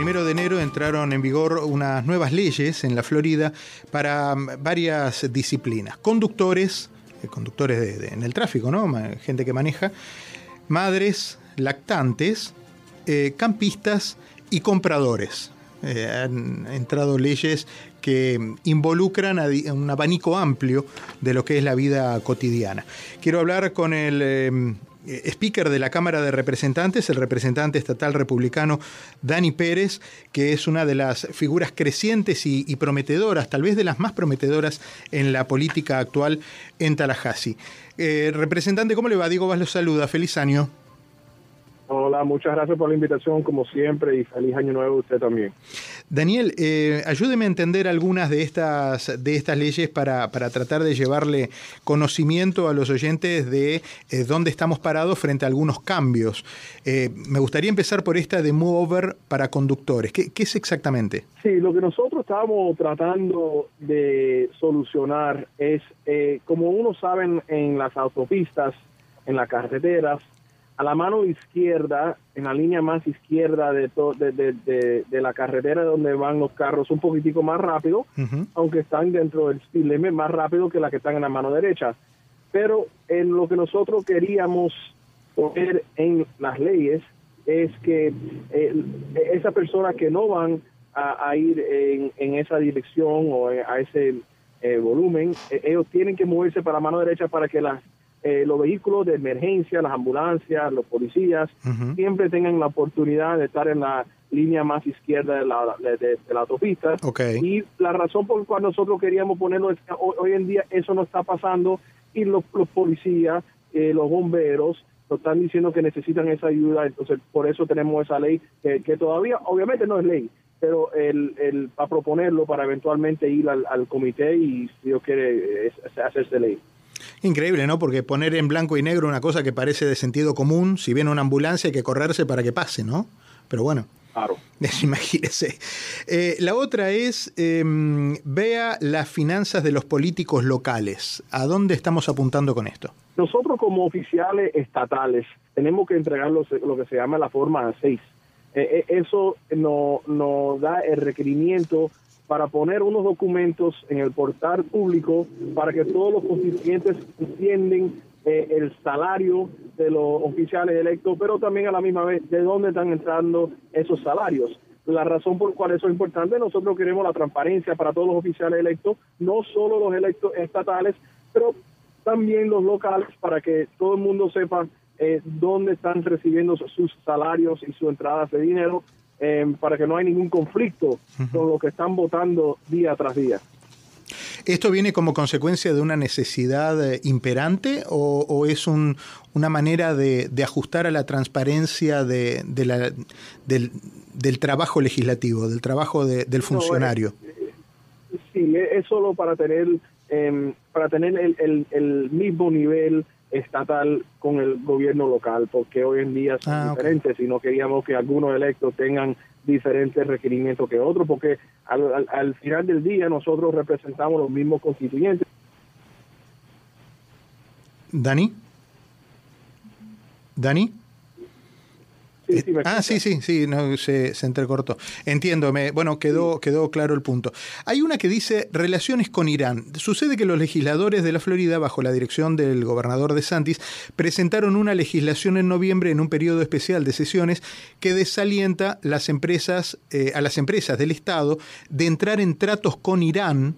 primero de enero entraron en vigor unas nuevas leyes en la Florida para mm, varias disciplinas. Conductores, eh, conductores en el tráfico, ¿no? Gente que maneja, madres, lactantes, eh, campistas y compradores. Eh, han entrado leyes que involucran a un abanico amplio de lo que es la vida cotidiana. Quiero hablar con el speaker de la Cámara de Representantes, el representante estatal republicano Dani Pérez, que es una de las figuras crecientes y, prometedoras, tal vez de las más prometedoras en la política actual en Tallahassee. Eh, representante, ¿cómo le va? Diego Vaz lo saluda. Feliz año. Hola, muchas gracias por la invitación, como siempre, y feliz año nuevo a usted también. Daniel, eh, ayúdeme a entender algunas de estas, de estas leyes para, para, tratar de llevarle conocimiento a los oyentes de eh, dónde estamos parados frente a algunos cambios. Eh, me gustaría empezar por esta de Mover para conductores. ¿Qué, ¿Qué es exactamente? Sí, lo que nosotros estamos tratando de solucionar es, como uno saben, en las autopistas, en las carreteras, a la mano izquierda, en la línea más izquierda de, de, de, la carretera donde van los carros, un poquitico más rápido, aunque están dentro del speed limit más rápido que la que están en la mano derecha. Pero en lo que nosotros queríamos poner en las leyes es que eh, esas personas que no van a, ir en, esa dirección o a ese eh, volumen, eh, ellos tienen que moverse para la mano derecha para que las eh, los vehículos de emergencia, las ambulancias, los policías, siempre tengan la oportunidad de estar en la línea más izquierda de la, de, la autopista. Y la razón por la cual nosotros queríamos ponerlo es que hoy, en día eso no está pasando y los, policías, eh, los bomberos, nos están diciendo que necesitan esa ayuda, entonces por eso tenemos esa ley que, todavía obviamente no es ley, pero el, el para proponerlo para eventualmente ir al, al comité y si Dios quiere hacerse ley. Increíble, ¿no? Porque poner en blanco y negro una cosa que parece de sentido común, si viene una ambulancia hay que correrse para que pase, ¿no? Pero bueno. Claro. Imagínese. Eh, la otra es, em, vea las finanzas de los políticos locales. ¿A dónde estamos apuntando con esto? Nosotros como oficiales estatales tenemos que entregar lo, que se llama la forma 6. Eh, eh, eso nos no da el requerimiento para poner unos documentos en el portal público para que todos los constituyentes entiendan eh, el salario de los oficiales electos, pero también a la misma vez de dónde están entrando esos salarios. La razón por la cual eso es importante, nosotros queremos la transparencia para todos los oficiales electos, no solo los electos estatales, pero también los locales, para que todo el mundo sepa eh, dónde están recibiendo sus salarios y sus entradas de dinero Em, para que no haya ningún conflicto con lo que están votando día tras día. ¿Esto viene como consecuencia de una necesidad eh, imperante o, es una manera de, ajustar a la transparencia de, la, del, trabajo legislativo, del trabajo del funcionario? sí, es solo para tener, em, para tener el, el mismo nivel estatal con el gobierno local, porque hoy en día son ah, diferentes y no queríamos que algunos electos tengan diferentes requerimientos que otros, porque al, al final del día nosotros representamos los mismos constituyentes. Dani. Dani ah, sí, sí, sí, no, se, se, entrecortó. Entiendo, bueno, quedó, quedó claro el punto. Hay una que dice relaciones con Irán. Sucede que los legisladores de la Florida, bajo la dirección del gobernador de Santis, presentaron una legislación en noviembre en un periodo especial de sesiones que desalienta las empresas, eh, a las empresas del Estado de entrar en tratos con Irán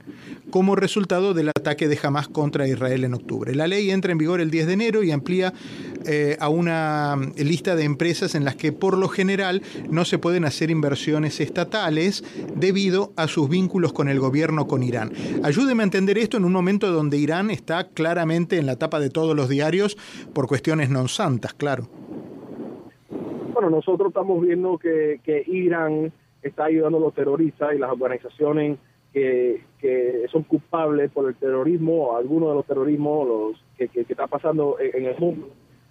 como resultado del ataque de Hamas contra Israel en octubre. La ley entra en vigor el 10 de enero y amplía eh, a una lista de empresas en las que que por lo general no se pueden hacer inversiones estatales debido a sus vínculos con el gobierno con Irán. Ayúdeme a entender esto en un momento donde Irán está claramente en la tapa de todos los diarios por cuestiones non santas, claro. Bueno, nosotros estamos viendo que, Irán está ayudando a los terroristas y las organizaciones que, son culpables por el terrorismo, algunos de los terrorismos los que, que, está pasando en el mundo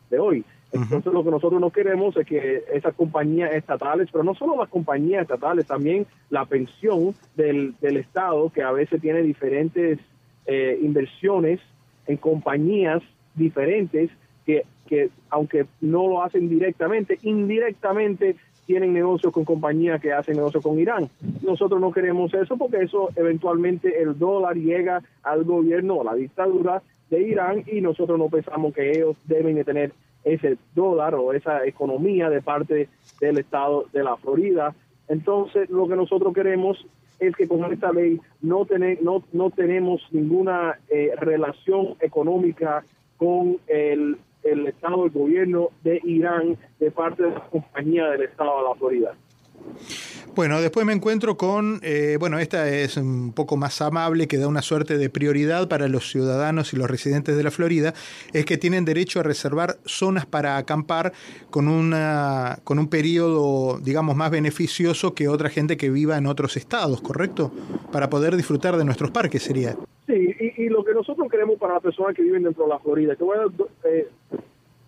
de hoy. Entonces lo que nosotros no queremos es que esas compañías estatales, pero no solo las compañías estatales, también la pensión del, del Estado, que a veces tiene diferentes eh, inversiones en compañías diferentes que, que aunque no lo hacen directamente, indirectamente tienen negocios con compañías que hacen negocios con Irán. Nosotros no queremos eso porque eso eventualmente el dólar llega al gobierno o la dictadura de Irán y nosotros no pensamos que ellos deben de tener ese dólar o esa economía de parte del estado de la Florida. Entonces, lo que nosotros queremos es que con esta ley no, no, no tenemos ninguna eh, relación económica con el el Estado, el gobierno de Irán de parte de la compañía del Estado de la Florida. Bueno, después me encuentro con, eh, bueno, esta es un poco más amable, que da una suerte de prioridad para los ciudadanos y los residentes de la Florida, es que tienen derecho a reservar zonas para acampar con, una, con un periodo, digamos, más beneficioso que otra gente que viva en otros estados, ¿correcto? Para poder disfrutar de nuestros parques sería. Sí, y, lo que nosotros queremos para las personas que viven dentro de la Florida, te voy a dar eh,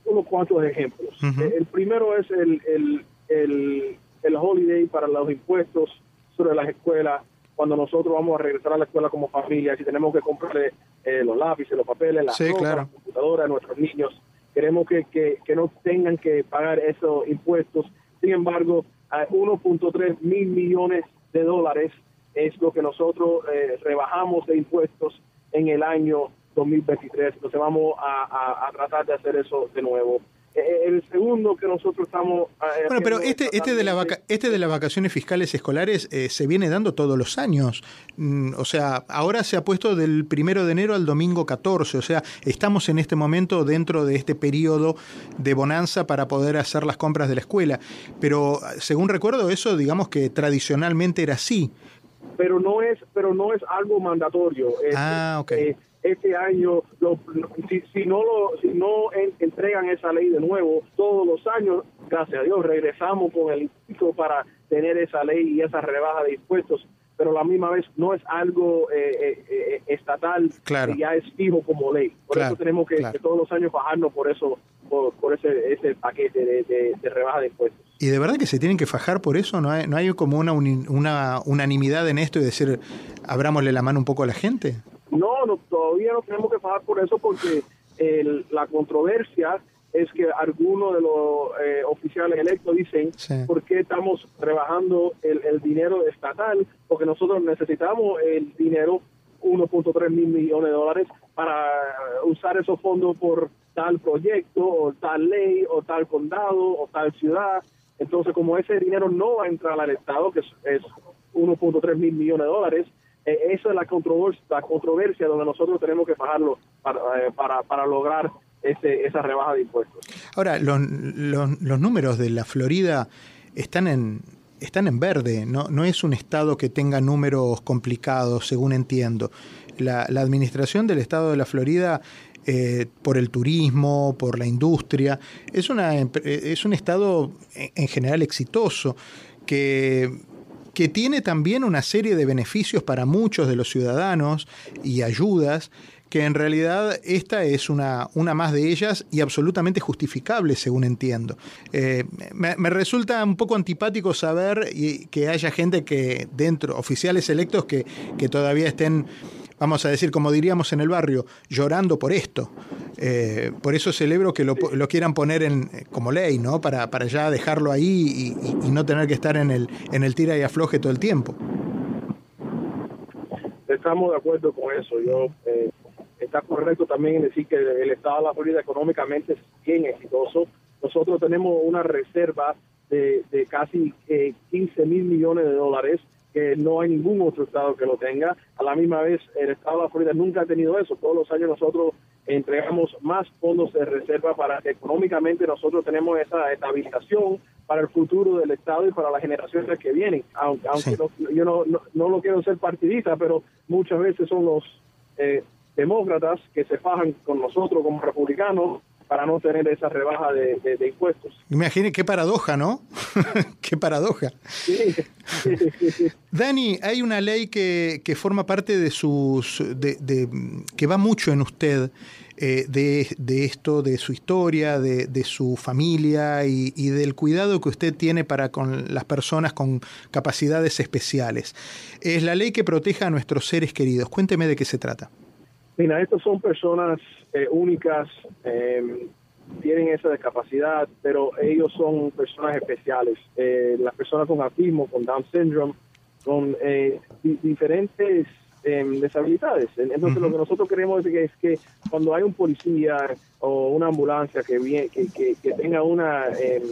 unos cuantos ejemplos. Eh, el primero es el, el, el el holiday para los impuestos sobre las escuelas, cuando nosotros vamos a regresar a la escuela como familia, si tenemos que comprarle eh, los lápices, los papeles, las computadoras a nuestros niños, queremos que, que, no tengan que pagar esos impuestos. Sin embargo, 1.3 mil millones de dólares es lo que nosotros eh, rebajamos de impuestos en el año 2023. Entonces vamos a tratar de hacer eso de nuevo. Eh, el segundo que nosotros estamos... Eh, bueno, pero este, este, de la este de las vacaciones fiscales escolares eh, se viene dando todos los años. Mm, o sea, ahora se ha puesto del primero de enero al domingo 14. O sea, estamos en este momento dentro de este periodo de bonanza para poder hacer las compras de la escuela. Pero según recuerdo, eso digamos que tradicionalmente era así. Pero no es, pero no es algo mandatorio. ah, ok este año, si, no lo, si no entregan esa ley de nuevo todos los años, gracias a Dios, regresamos con el instituto para tener esa ley y esa rebaja de impuestos pero a la misma vez no es algo eh, eh, eh, estatal que ya es fijo como ley. Por eso tenemos que, todos los años bajarnos por eso, por, ese, ese paquete de, de, rebaja de impuestos. ¿Y de verdad que se tienen que fajar por eso? ¿No hay, no hay como una, una unanimidad en esto y decir, abrámosle la mano un poco a la gente? No, no todavía no tenemos que pagar por eso porque la controversia es que algunos de los eh, oficiales electos dicen por qué estamos rebajando el, dinero estatal, porque nosotros necesitamos el dinero, 1.3 mil millones de dólares, para usar esos fondos por tal proyecto, o tal ley, o tal condado, o tal ciudad. Entonces, como ese dinero no va a entrar al Estado, que es, 1.3 mil millones de dólares, eh, esa es la controversia, la controversia donde nosotros tenemos que pagarlo para, eh, para, para lograr ese, esa rebaja de impuestos. Ahora, los, los, números de la Florida están en, están en verde, no, no es un estado que tenga números complicados, según entiendo. La, la administración del estado de la Florida, eh, por el turismo, por la industria, es, una, es un estado en general exitoso que que tiene también una serie de beneficios para muchos de los ciudadanos y ayudas que en realidad esta es una, una más de ellas y absolutamente justificable, según entiendo. Eh, me, resulta un poco antipático saber que haya gente que dentro, oficiales electos, que, que todavía estén vamos a decir, como diríamos en el barrio, llorando por esto. Eh, por eso celebro que lo, lo, quieran poner en, como ley, ¿no? Para, para ya dejarlo ahí y, no tener que estar en el, en el tira y afloje todo el tiempo. Estamos de acuerdo con eso. Yo eh, está correcto también decir que el Estado de la Florida económicamente es bien exitoso. Nosotros tenemos una reserva de, de casi 15 eh, mil millones de dólares que no hay ningún otro estado que lo tenga. A la misma vez, el estado de la Florida nunca ha tenido eso. Todos los años nosotros entregamos más fondos de reserva para que económicamente nosotros tenemos esa estabilización para el futuro del estado y para las generaciones que vienen. Aunque, yo no, no, lo quiero ser partidista, pero muchas veces son los eh, demócratas que se fajan con nosotros como republicanos para no tener esa rebaja de, impuestos. Imagine qué paradoja, ¿no? qué paradoja. Sí, Dani, hay una ley que, que forma parte de sus. De, que va mucho en usted. Eh, de, de, esto, de su historia, de, de su familia y, y, del cuidado que usted tiene para con las personas con capacidades especiales. Es la ley que protege a nuestros seres queridos. Cuénteme de qué se trata. Mira, estas son personas eh, únicas, em, tienen esa discapacidad, pero ellos son personas especiales. Eh, las personas con autismo, con Down syndrome, con eh, diferentes em, deshabilidades. Entonces, lo que nosotros queremos decir es que cuando hay un policía o una ambulancia que, viene, que, que, tenga una em,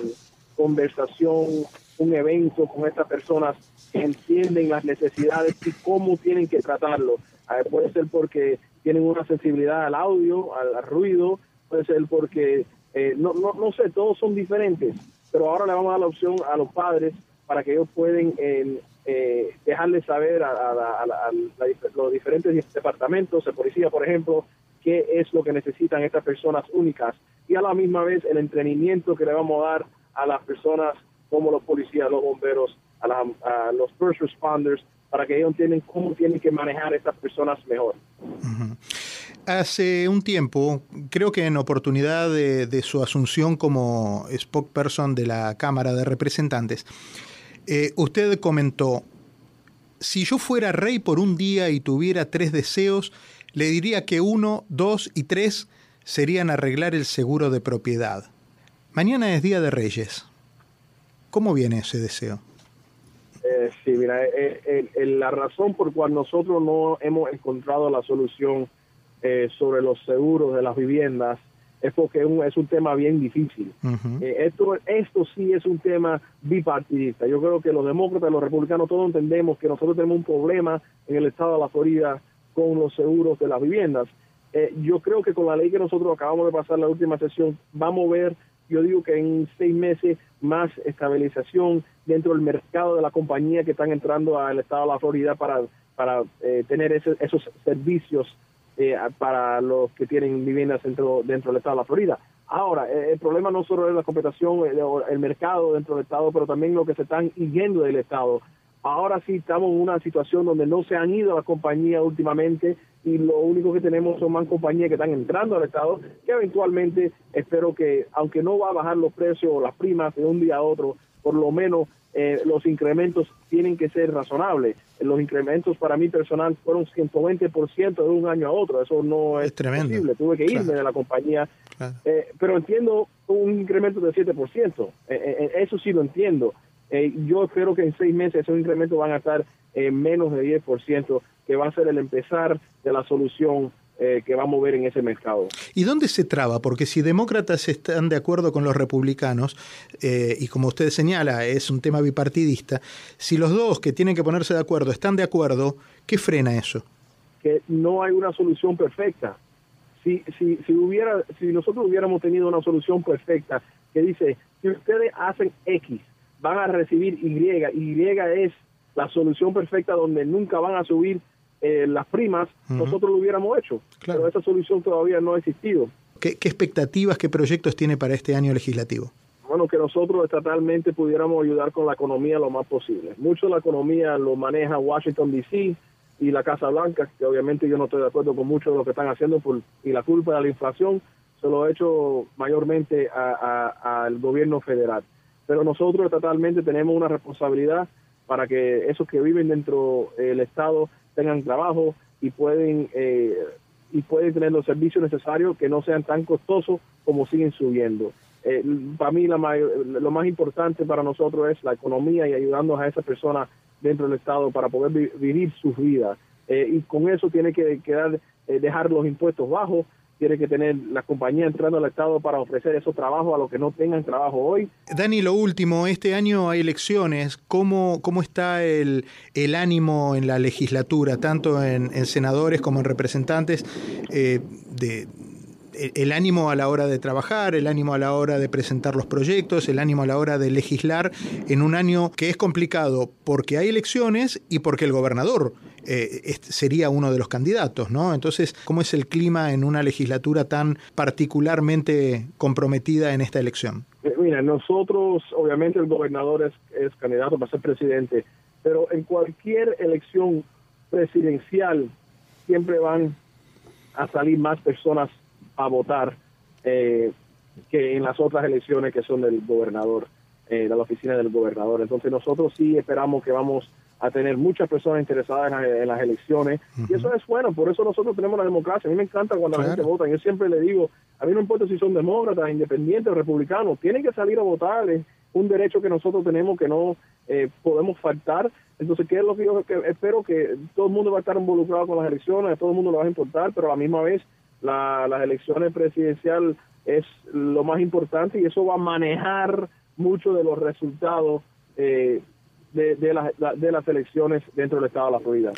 conversación, un evento con estas personas que entienden las necesidades y cómo tienen que tratarlo. Eh, puede ser porque tienen una sensibilidad al audio, al ruido, puede ser porque, eh, no, no, no sé, todos son diferentes, pero ahora le vamos a dar la opción a los padres para que ellos pueden eh, eh dejarles saber a, los diferentes departamentos de policía, por ejemplo, qué es lo que necesitan estas personas únicas. Y a la misma vez el entrenamiento que le vamos a dar a las personas como los policías, los bomberos, a, los first responders, para que ellos entiendan cómo tienen que manejar a estas personas mejor. Hace un tiempo, creo que en oportunidad de, su asunción como spokesperson de la Cámara de Representantes, eh, usted comentó, si yo fuera rey por un día y tuviera tres deseos, le diría que uno, dos y tres serían arreglar el seguro de propiedad. Mañana es Día de Reyes. ¿Cómo viene ese deseo? Eh, sí, mira, eh, la razón por cual nosotros no hemos encontrado la solución eh, sobre los seguros de las viviendas es porque es un, tema bien difícil. Eh, esto, esto sí es un tema bipartidista. Yo creo que los demócratas y los republicanos todos entendemos que nosotros tenemos un problema en el estado de la Florida con los seguros de las viviendas. Eh, yo creo que con la ley que nosotros acabamos de pasar la última sesión, vamos a ver, yo digo que en seis meses más estabilización dentro del mercado de la compañía que están entrando al estado de la Florida para, para tener esos servicios eh, para los que tienen viviendas dentro, dentro del estado de la Florida. Ahora, eh, el problema no solo es la competición, el, eh, el mercado dentro del estado, pero también lo que se están yendo del estado. Ahora sí estamos en una situación donde no se han ido las compañías últimamente y lo único que tenemos son más compañías que están entrando al Estado, que eventualmente espero que, aunque no va a bajar los precios o las primas de un día a otro, por lo menos eh, los incrementos tienen que ser razonables. Los incrementos para mí personal fueron 120% de un año a otro. Eso no es, posible. Tuve que irme de la compañía. Eh, pero entiendo un incremento de 7%. Eh, eso sí lo entiendo. Yo espero que en seis meses esos incrementos van a estar en menos de 10%, que va a ser el empezar de la solución eh, que va a mover en ese mercado. ¿Y dónde se traba? Porque si demócratas están de acuerdo con los republicanos, eh, y como usted señala, es un tema bipartidista, si los dos que tienen que ponerse de acuerdo están de acuerdo, ¿qué frena eso? Que no hay una solución perfecta. Si, si, si, hubiera, si nosotros hubiéramos tenido una solución perfecta que dice, si ustedes hacen X, van a recibir Y, Y es la solución perfecta donde nunca van a subir eh, las primas, nosotros lo hubiéramos hecho. Pero esa solución todavía no ha existido. ¿Qué, expectativas, qué proyectos tiene para este año legislativo? Bueno, que nosotros estatalmente pudiéramos ayudar con la economía lo más posible. Mucho de la economía lo maneja Washington, D.C. y la Casa Blanca, que obviamente yo no estoy de acuerdo con mucho de lo que están haciendo por, y la culpa de la inflación se lo he hecho mayormente al gobierno federal. Pero nosotros estatalmente tenemos una responsabilidad para que esos que viven dentro del Estado tengan trabajo y pueden eh, y pueden tener los servicios necesarios que no sean tan costosos como siguen subiendo. Eh, para mí la lo más importante para nosotros es la economía y ayudando a esas personas dentro del Estado para poder vivir sus vidas. Eh, y con eso tiene que quedar, dejar los impuestos bajos, tiene que tener la compañía entrando al Estado para ofrecer esos trabajos a los que no tengan trabajo hoy. Dani, lo último, este año hay elecciones. ¿Cómo, cómo está el, ánimo en la legislatura, tanto en, senadores como en representantes, eh, el ánimo a la hora de trabajar, el ánimo a la hora de presentar los proyectos, el ánimo a la hora de legislar en un año que es complicado porque hay elecciones y porque el gobernador eh, sería uno de los candidatos, ¿no? Entonces, ¿cómo es el clima en una legislatura tan particularmente comprometida en esta elección? Eh, mira, nosotros, obviamente el gobernador es, candidato para ser presidente, pero en cualquier elección presidencial siempre van a salir más personas a votar eh, que en las otras elecciones que son del gobernador, de la oficina del gobernador. Entonces nosotros sí esperamos que vamos a tener muchas personas interesadas en, las elecciones. Y eso es bueno, por eso nosotros tenemos la democracia. A mí me encanta cuando la gente vota. Yo siempre le digo, a mí no importa si son demócratas, independientes republicanos, tienen que salir a votar. Es un derecho que nosotros tenemos que no eh, podemos faltar. Entonces, ¿qué es lo que yo espero? Que todo el mundo va a estar involucrado con las elecciones, a todo el mundo le va a importar, pero a la misma vez las elecciones presidenciales es lo más importante y eso va a manejar mucho de los resultados eh, de, de, las elecciones dentro del estado de la Florida.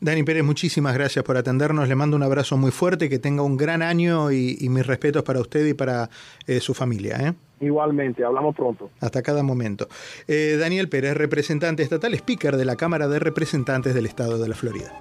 Dani Pérez, muchísimas gracias por atendernos. Le mando un abrazo muy fuerte, que tenga un gran año y, mis respetos para usted y para eh, su familia. ¿eh? Igualmente, hablamos pronto. Hasta cada momento. Daniel Pérez, representante estatal, speaker de la Cámara de Representantes del Estado de la Florida.